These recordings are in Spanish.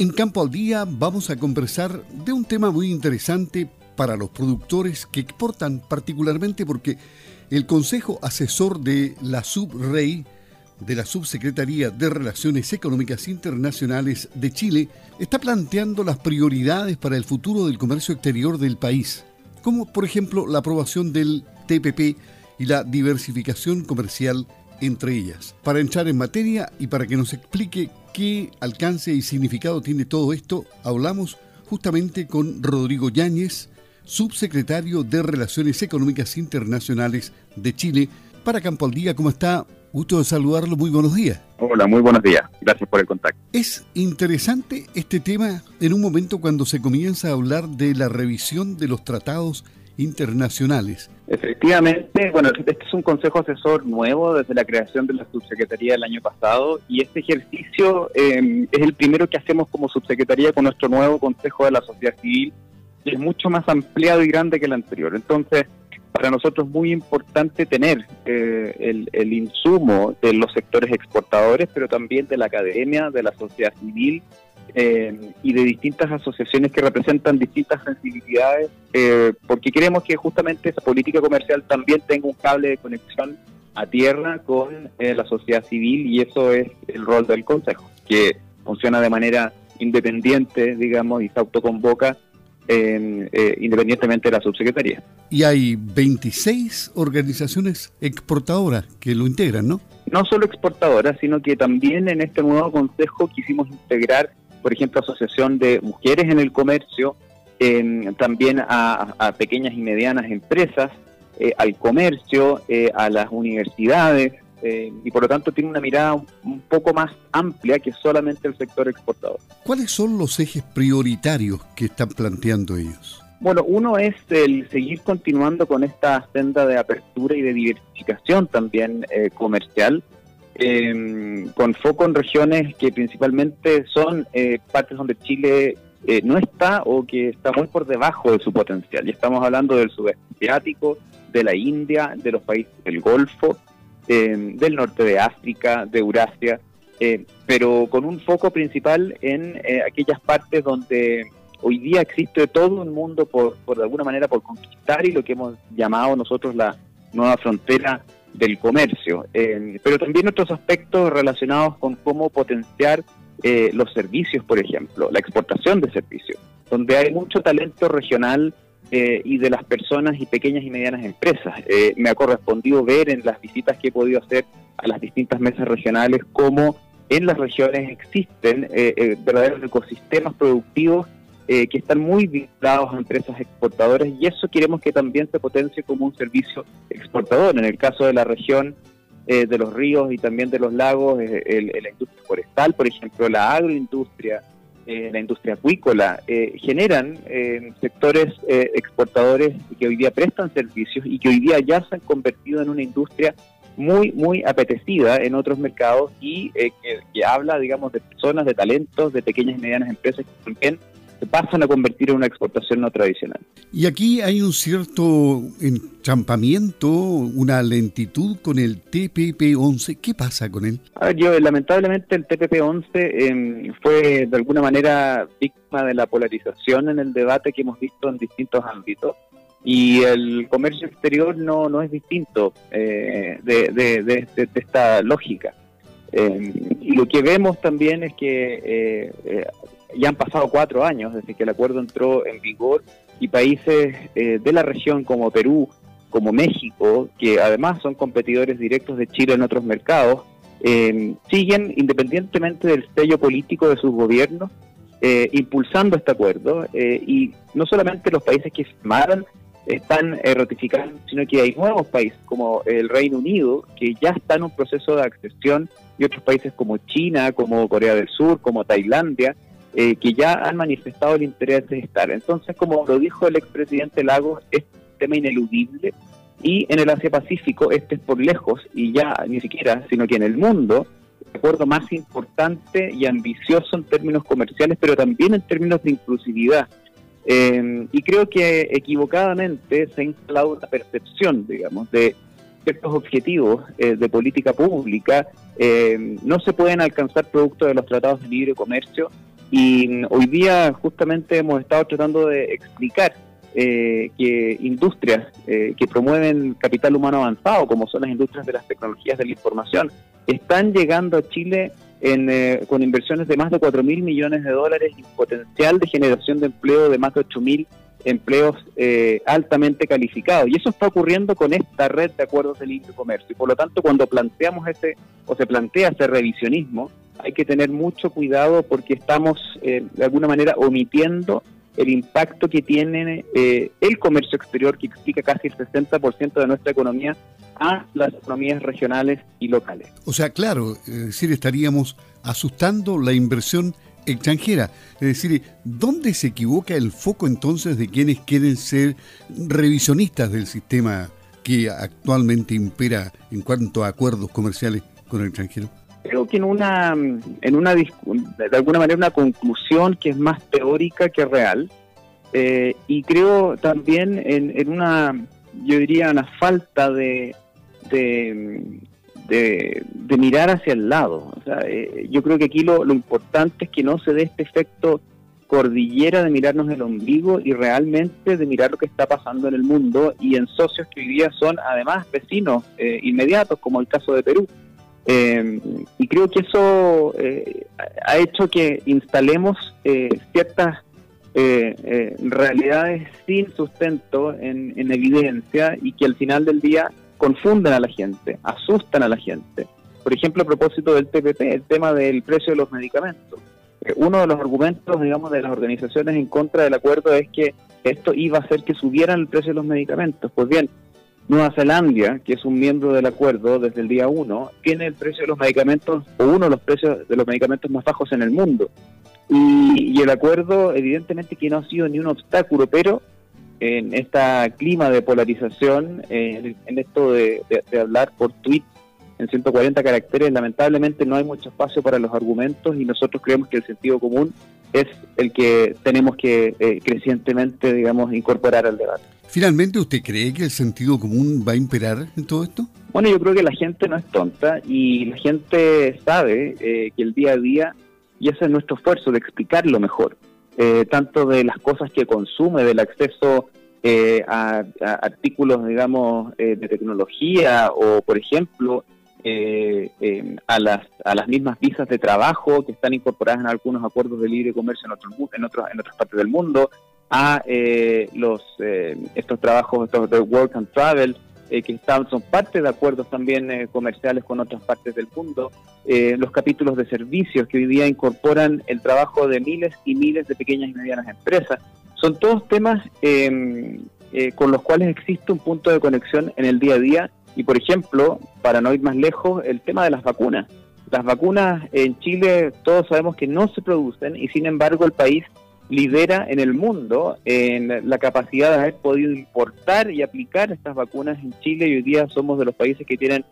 En Campo al Día vamos a conversar de un tema muy interesante para los productores que exportan, particularmente porque el Consejo Asesor de la SubRey, de la Subsecretaría de Relaciones Económicas Internacionales de Chile, está planteando las prioridades para el futuro del comercio exterior del país, como por ejemplo la aprobación del TPP y la diversificación comercial entre ellas. Para entrar en materia y para que nos explique qué alcance y significado tiene todo esto, hablamos justamente con Rodrigo Yáñez, subsecretario de Relaciones Económicas Internacionales de Chile. Para Campo al Día, ¿cómo está? Gusto de saludarlo, muy buenos días. Hola, muy buenos días. Gracias por el contacto. Es interesante este tema en un momento cuando se comienza a hablar de la revisión de los tratados internacionales. Efectivamente, bueno, este es un consejo asesor nuevo desde la creación de la subsecretaría del año pasado y este ejercicio eh, es el primero que hacemos como subsecretaría con nuestro nuevo consejo de la sociedad civil, que es mucho más ampliado y grande que el anterior. Entonces, para nosotros es muy importante tener eh, el, el insumo de los sectores exportadores, pero también de la academia, de la sociedad civil eh, y de distintas asociaciones que representan distintas sensibilidades, eh, porque queremos que justamente esa política comercial también tenga un cable de conexión a tierra con eh, la sociedad civil y eso es el rol del Consejo, que funciona de manera independiente, digamos, y se autoconvoca independientemente de la subsecretaría. Y hay 26 organizaciones exportadoras que lo integran, ¿no? No solo exportadoras, sino que también en este nuevo consejo quisimos integrar por ejemplo, Asociación de Mujeres en el Comercio, también a, pequeñas y medianas empresas, eh, al comercio, eh, a las universidades, eh, y por lo tanto tiene una mirada un, poco más amplia que solamente el sector exportador. ¿Cuáles son los ejes prioritarios que están planteando ellos? Bueno, uno es el seguir continuando con esta senda de apertura y de diversificación también comercial, eh, con foco en regiones que principalmente son eh, partes donde Chile eh, no está o que está muy por debajo de su potencial. Y estamos hablando del sudeste asiático, de la India, de los países del Golfo, em, del norte de África, de Eurasia, eh, pero con un foco principal en eh, aquellas partes donde hoy día existe todo un mundo por, por de alguna manera por conquistar y lo que hemos llamado nosotros la nueva frontera del comercio, eh, pero también otros aspectos relacionados con cómo potenciar eh, los servicios, por ejemplo, la exportación de servicios, donde hay mucho talento regional eh, y de las personas y pequeñas y medianas empresas. me ha correspondido ver en las visitas que he podido hacer a las distintas mesas regionales cómo en las regiones existen verdaderos ecosistemas productivos eh, que están muy vinculados a empresas exportadoras y eso queremos que también se potencie como un servicio exportador. En el caso de la región eh, de los ríos y también de los lagos, eh, la industria forestal, por ejemplo, la agroindustria, la industria acuícola, generan sectores exportadores que hoy día prestan servicios y que hoy día ya se han convertido en una industria muy, muy apetecida en otros mercados y que, que, habla, digamos, de personas, de talentos, de pequeñas y medianas empresas que también se pasan a convertir en una exportación no tradicional. Y aquí hay un cierto enchampamiento, una lentitud con el TPP-11. ¿Qué pasa con él? A ver, yo, lamentablemente el TPP-11 em, fue de alguna manera víctima de la polarización en el debate que hemos visto en distintos ámbitos. Y el comercio exterior no, no es distinto eh, de, de, esta lógica. Em, y lo que vemos también es que eh, eh, ya han pasado cuatro años desde que el acuerdo entró en vigor y países eh, de la región como Perú, como México, que además son competidores directos de Chile en otros mercados, eh, siguen, independientemente del sello político de sus gobiernos, eh, impulsando este acuerdo. y no solamente los países que firmaron están ratificando, sino que hay nuevos países como el Reino Unido, que ya están en un proceso de accesión, y otros países como China, como Corea del Sur, como Tailandia, eh, que ya han manifestado el interés de estar. Entonces, como lo dijo el expresidente Lagos, es un tema ineludible y en el Asia-Pacífico este es por lejos y ya ni siquiera, sino que en el mundo, el acuerdo más importante y ambicioso en términos comerciales, pero también en términos de inclusividad. Eh, y creo que equivocadamente se ha instalado una percepción, digamos, de ciertos objetivos eh, de política pública no se pueden alcanzar producto de los tratados de libre comercio Y hoy día justamente hemos estado tratando de explicar eh, que industrias eh, que promueven capital humano avanzado, como son las industrias de las tecnologías de la información, están llegando a Chile eh, con inversiones de más de 4 mil millones de dólares y potencial de generación de empleo de más de 8 mil empleos altamente calificados. Y eso está ocurriendo con esta red de acuerdos de libre comercio. Y por lo tanto, cuando planteamos ese, o se plantea ese revisionismo, hay que tener mucho cuidado porque estamos de alguna manera omitiendo el impacto que tiene eh, el comercio exterior, que explica casi el 60% de nuestra economía, a las economías regionales y locales. O sea, claro, es decir, estaríamos asustando la inversión extranjera. Es decir, ¿dónde se equivoca el foco entonces de quienes quieren ser revisionistas del sistema que actualmente impera en cuanto a acuerdos comerciales con el extranjero? creo que en una, en una de alguna manera una conclusión que es más teórica que real eh, y creo también en, una, yo diría, una falta de, de, de, mirar hacia el lado. O sea, eh, yo creo que aquí lo, lo importante es que no se dé este efecto cordillera de mirarnos el ombligo y realmente de mirar lo que está pasando en el mundo y en socios que hoy día son además vecinos eh, inmediatos, como el caso de Perú. Eh, y creo que eso eh, ha hecho que instalemos eh, ciertas realidades sin sustento en, evidencia y que al final del día confunden a la gente, asustan a la gente. Por ejemplo, a propósito del TPP, el tema del precio de los medicamentos. uno de los argumentos, digamos, de las organizaciones en contra del acuerdo es que esto iba a hacer que subieran el precio de los medicamentos. Pues bien, Nueva Zelanda, que es un miembro del acuerdo desde el día 1, tiene el precio de los medicamentos, o uno de los precios de los medicamentos más bajos en el mundo. Y, el acuerdo, evidentemente, que no ha sido ni un obstáculo, pero en este clima de polarización, en, esto de, hablar por tweet en 140 caracteres, lamentablemente no hay mucho espacio para los argumentos y nosotros creemos que el sentido común es el que tenemos que eh, crecientemente, digamos, incorporar al debate. Finalmente, ¿usted cree que el sentido común va a imperar en todo esto? Bueno, yo creo que la gente no es tonta y la gente sabe eh, que el día a día, y ese es nuestro esfuerzo de explicarlo mejor, eh, tanto de las cosas que consume, del acceso eh, a, artículos, digamos, de tecnología o, por ejemplo, a, las, a las mismas visas de trabajo que están incorporadas en algunos acuerdos de libre comercio en, otros, en, otros, en otras partes del mundo, a eh, los eh, estos trabajos estos de work and travel eh, que son parte de acuerdos también comerciales con otras partes del mundo, los capítulos de servicios que hoy día incorporan el trabajo de miles y miles de pequeñas y medianas empresas. Son todos temas em, con los cuales existe un punto de conexión en el día a día y, por ejemplo, para no ir más lejos, el tema de las vacunas. Las vacunas en Chile todos sabemos que no se producen y sin embargo el país lidera en el mundo en la capacidad de haber podido importar y aplicar estas vacunas en Chile y hoy día somos de los países que tienen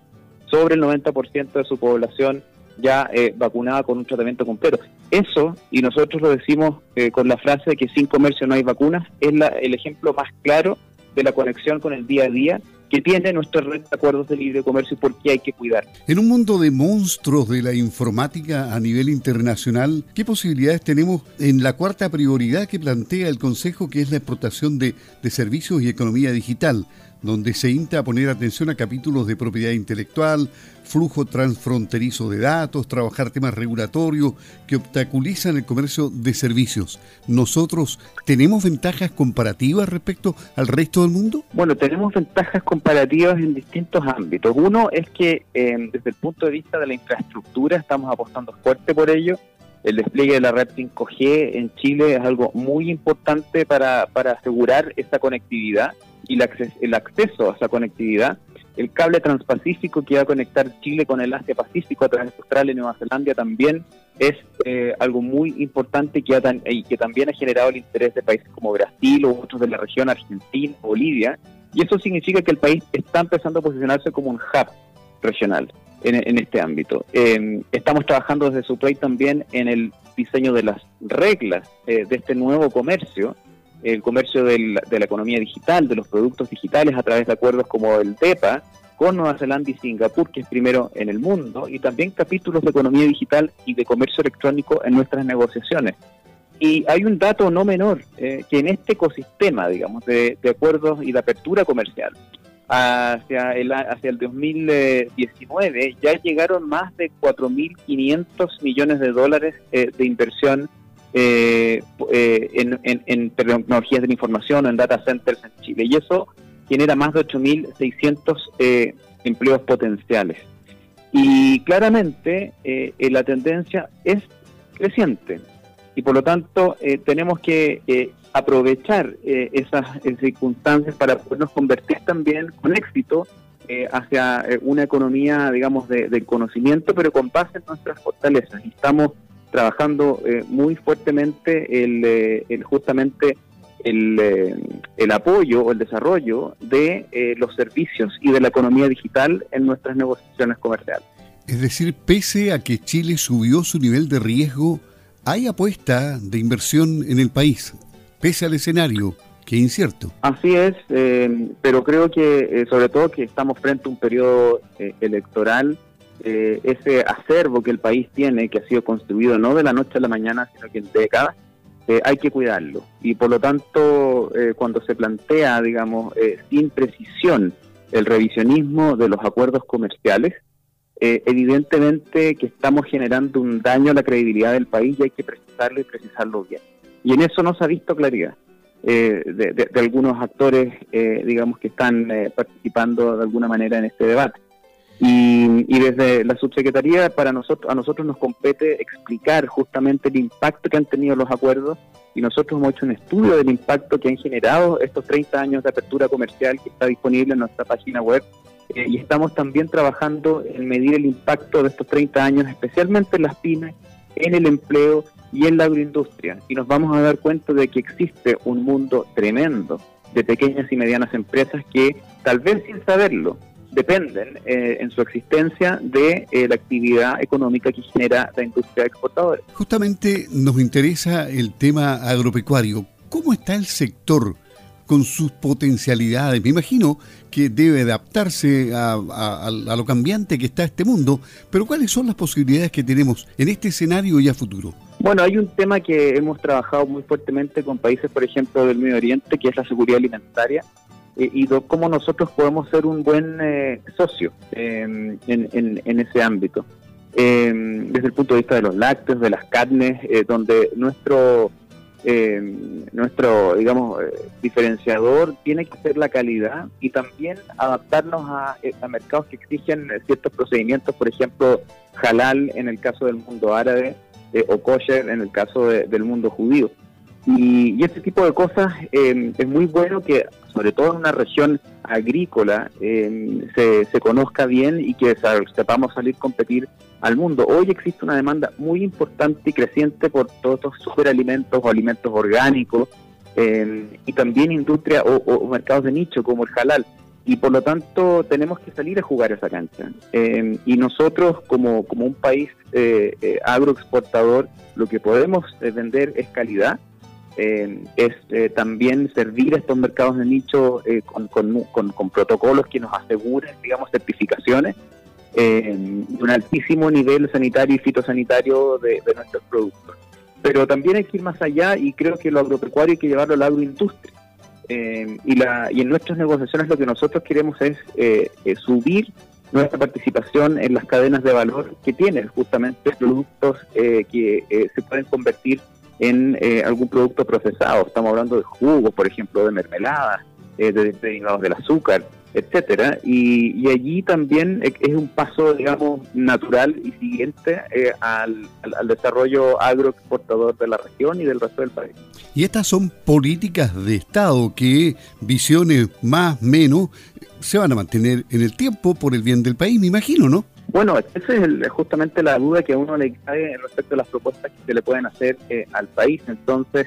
sobre el 90% de su población ya eh, vacunada con un tratamiento completo. Eso, y nosotros lo decimos eh, con la frase de que sin comercio no hay vacunas, es el ejemplo más claro de la conexión con el día a día que tiene nuestra red de acuerdos de libre comercio y por qué hay que cuidar. En un mundo de monstruos de la informática a nivel internacional, ¿qué posibilidades tenemos en la cuarta prioridad que plantea el Consejo, que es la exportación de, de servicios y economía digital? Donde se insta a poner atención a capítulos de propiedad intelectual, flujo transfronterizo de datos, trabajar temas regulatorios que obstaculizan el comercio de servicios. ¿Nosotros tenemos ventajas comparativas respecto al resto del mundo? Bueno, tenemos ventajas comparativas en distintos ámbitos. Uno es que em, desde el punto de vista de la infraestructura estamos apostando fuerte por ello. El despliegue de la red 5G en Chile es algo muy importante para, para asegurar esa conectividad y el acceso a esa conectividad. El cable transpacífico que va a conectar Chile con el Asia-Pacífico a través de Australia y Nueva Zelanda también es eh, algo muy importante que y que también ha generado el interés de países como Brasil o otros de la región, Argentina, Bolivia. Y eso significa que el país está empezando a posicionarse como un hub regional en, este ámbito. Em, estamos trabajando desde Suplay también en el diseño de las reglas eh, de este nuevo comercio el comercio de la economía digital, de los productos digitales a través de acuerdos como el TEPA, con Nueva Zelanda y Singapur, que es primero en el mundo, y también capítulos de economía digital y de comercio electrónico en nuestras negociaciones. Y hay un dato no menor, eh, que en este ecosistema, digamos, de, acuerdos y de apertura comercial, hacia el, hacia el 2019 ya llegaron más de 4.500 millones de dólares eh, de inversión eh, en, en, tecnologías de la información o en data centers en Chile. Y eso genera más de 8.600 empleos potenciales. Y claramente la tendencia es creciente y por lo tanto eh, tenemos que eh, aprovechar eh, esas circunstancias para podernos convertir también con éxito hacia una economía, digamos, de, conocimiento, pero con base en nuestras fortalezas. Y estamos trabajando muy fuertemente el, justamente el, el, apoyo o el desarrollo de los servicios y de la economía digital en nuestras negociaciones comerciales. Es decir, pese a que Chile subió su nivel de riesgo, hay apuesta de inversión en el país, pese al escenario que es incierto. Así es, eh, pero creo que eh, sobre todo que estamos frente a un periodo eh, ese acervo que el país tiene, que ha sido construido no de la noche a la mañana, sino que en décadas, hay que cuidarlo. Y por lo tanto, cuando se plantea, digamos, sin precisión el revisionismo de los acuerdos comerciales, eh, evidentemente que estamos generando un daño a la credibilidad del país y hay que precisarlo y precisarlo bien. Y en eso no se ha visto claridad eh, de, algunos actores, eh, digamos, que están participando de alguna manera en este debate. Y, y, desde la subsecretaría para nosotros a nosotros nos compete explicar justamente el impacto que han tenido los acuerdos y nosotros hemos hecho un estudio del impacto que han generado estos 30 años de apertura comercial que está disponible en nuestra página web eh, y estamos también trabajando en medir el impacto de estos 30 años, especialmente en las pymes, en el empleo y en la agroindustria. Y nos vamos a dar cuenta de que existe un mundo tremendo de pequeñas y medianas empresas que, tal vez sin saberlo, dependen eh, en su existencia de eh, la actividad económica que genera la industria exportadora. Justamente nos interesa el tema agropecuario. ¿Cómo está el sector? con sus potencialidades. Me imagino que debe adaptarse a, lo cambiante que está este mundo, pero ¿cuáles son las posibilidades que tenemos en este escenario y a futuro? Bueno, hay un tema que hemos trabajado muy fuertemente con países, por ejemplo, del Medio Oriente, que es la seguridad alimentaria y cómo nosotros podemos ser un buen eh, socio em, en, ese ámbito. Em, desde el punto de vista de los lácteos, de las carnes, eh, donde nuestro eh, nuestro, digamos, eh, diferenciador tiene que ser la calidad y también adaptarnos a, eh, mercados que exigen ciertos procedimientos, por ejemplo, halal en el caso del mundo árabe o kosher en el caso del mundo judío. Y, ese tipo de cosas es muy bueno que, sobre todo en una región agrícola, se, se, conozca bien y que sepamos salir a competir al mundo. Hoy existe una demanda muy importante y creciente por todos estos superalimentos o alimentos orgánicos em, y también industria o, mercados de nicho como el halal. Y por lo tanto tenemos que salir a jugar esa cancha. Em, y nosotros como, como un país eh, eh, agroexportador lo que podemos eh, vender es calidad. Em, es también servir a estos mercados de nicho con, con, con protocolos que nos aseguren, digamos, certificaciones eh, un altísimo nivel sanitario y fitosanitario de, nuestros productos. Pero también hay que ir más allá y creo que lo agropecuario hay que llevarlo a la agroindustria. Eh, y, la, y en nuestras negociaciones lo que nosotros queremos es eh, subir nuestra participación en las cadenas de valor que tienen justamente productos que se pueden convertir en algún producto procesado. Estamos hablando de jugos, por ejemplo, de mermeladas, de derivados del azúcar etcétera. Y, allí también es un paso digamos natural y siguiente eh, al, desarrollo agroexportador de la región y del resto del país. Y estas son políticas de estado que visiones más menos se van a mantener en el tiempo por el bien del país me imagino no bueno, esa es justamente la duda que a uno le cae respecto a las propuestas que se le pueden hacer eh, al país. Entonces,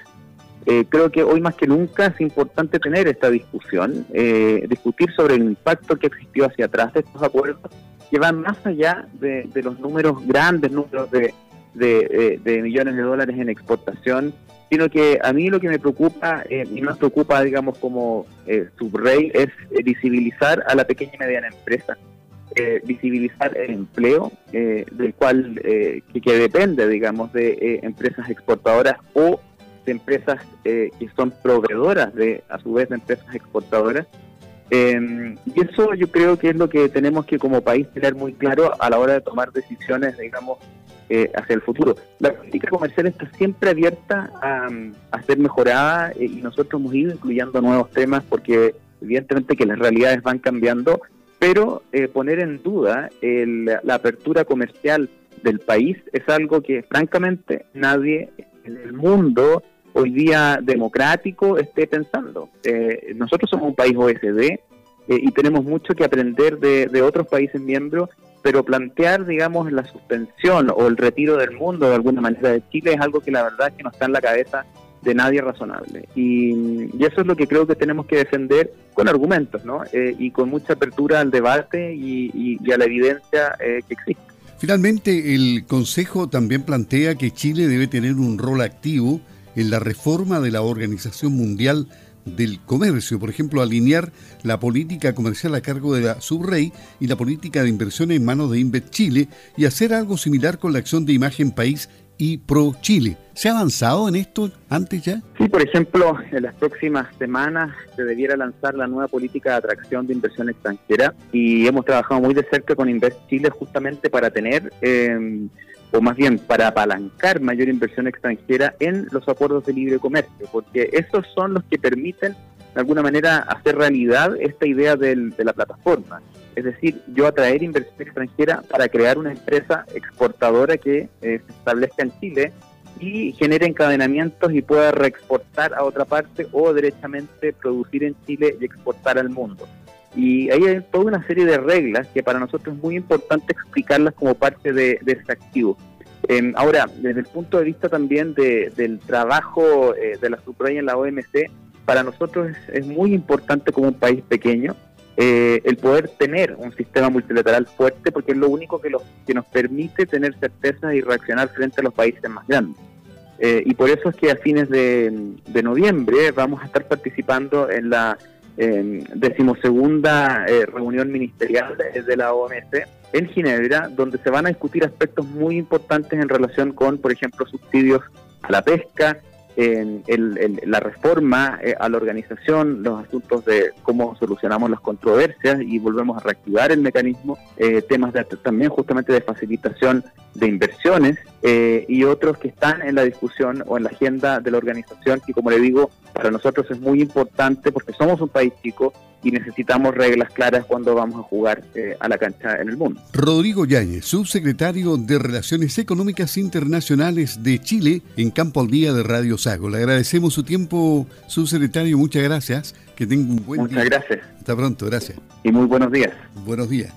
eh, creo que hoy más que nunca es importante tener esta discusión, eh, discutir sobre el impacto que existió hacia atrás de estos acuerdos, que van más allá de, los números, grandes números de, de, millones de dólares en exportación sino que a mí lo que me preocupa eh, y nos preocupa, digamos, como eh, subrey, es visibilizar a la pequeña y mediana empresa, eh, visibilizar el empleo del cual que, depende, digamos, de empresas exportadoras o de empresas que son proveedoras de, a su vez, de empresas exportadoras. y eso yo creo que es lo que tenemos que como país tener muy claro a la hora de tomar decisiones, digamos, eh, hacia el futuro. La política comercial está siempre abierta a, ser mejorada eh, y nosotros hemos ido incluyendo nuevos temas porque evidentemente que las realidades van cambiando, pero eh, poner en duda la apertura comercial del país es algo que francamente nadie en el mundo hoy día democrático esté pensando. nosotros somos un país OSD y tenemos mucho que aprender de, otros países miembros pero plantear, digamos, la suspensión o el retiro del mundo de alguna manera de Chile es algo que la verdad que no está en la cabeza de nadie razonable. Y, eso es lo que creo que tenemos que defender con argumentos, ¿no? Eh, y con mucha apertura al debate y, a la evidencia eh, que existe. Finalmente, el Consejo también plantea que Chile debe tener un rol activo en la reforma de la Organización Mundial del comercio, por ejemplo, alinear la política comercial a cargo de la Subrey y la política de inversión en manos de Invet Chile y hacer algo similar con la acción de imagen país y Pro Chile. ¿Se ha avanzado en esto antes ya? Sí, por ejemplo, en las próximas semanas se debiera lanzar la nueva política de atracción de inversión extranjera y hemos trabajado muy de cerca con Invest Chile justamente para tener... Eh, o más bien para apalancar mayor inversión extranjera en los acuerdos de libre comercio, porque esos son los que permiten de alguna manera hacer realidad esta idea de la plataforma. Es decir, yo atraer inversión extranjera para crear una empresa exportadora que eh, se establezca en Chile y genere encadenamientos y pueda reexportar a otra parte o derechamente producir en Chile y exportar al mundo. Y ahí hay toda una serie de reglas que para nosotros es muy importante explicarlas como parte de, ese activo. Em, ahora, desde el punto de vista también del trabajo eh, de la subraya en la OMC, para nosotros es, muy importante como un país pequeño eh, el poder tener un sistema multilateral fuerte porque es lo único que, que nos permite tener certezas y reaccionar frente a los países más grandes. Eh, y por eso es que a fines de noviembre vamos a estar participando en la decimosegunda eh, reunión ministerial de, la OMC en Ginebra, donde se van a discutir aspectos muy importantes en relación con, por ejemplo, subsidios a la pesca, en la reforma eh, a la organización, los asuntos de cómo solucionamos las controversias y volvemos a reactivar el mecanismo, eh, temas de, también justamente de facilitación de inversiones eh, y otros que están en la discusión o en la agenda de la organización y como le digo, para nosotros es muy importante porque somos un país chico y necesitamos reglas claras cuando vamos a jugar eh, a la cancha en el mundo. Rodrigo Yáñez, subsecretario de Relaciones Económicas Internacionales de Chile en Campo al Día de Radio Sago. Le agradecemos su tiempo, subsecretario, muchas gracias. Que tenga un buen día. Muchas gracias. Hasta pronto, gracias. Y muy buenos días. Buenos días.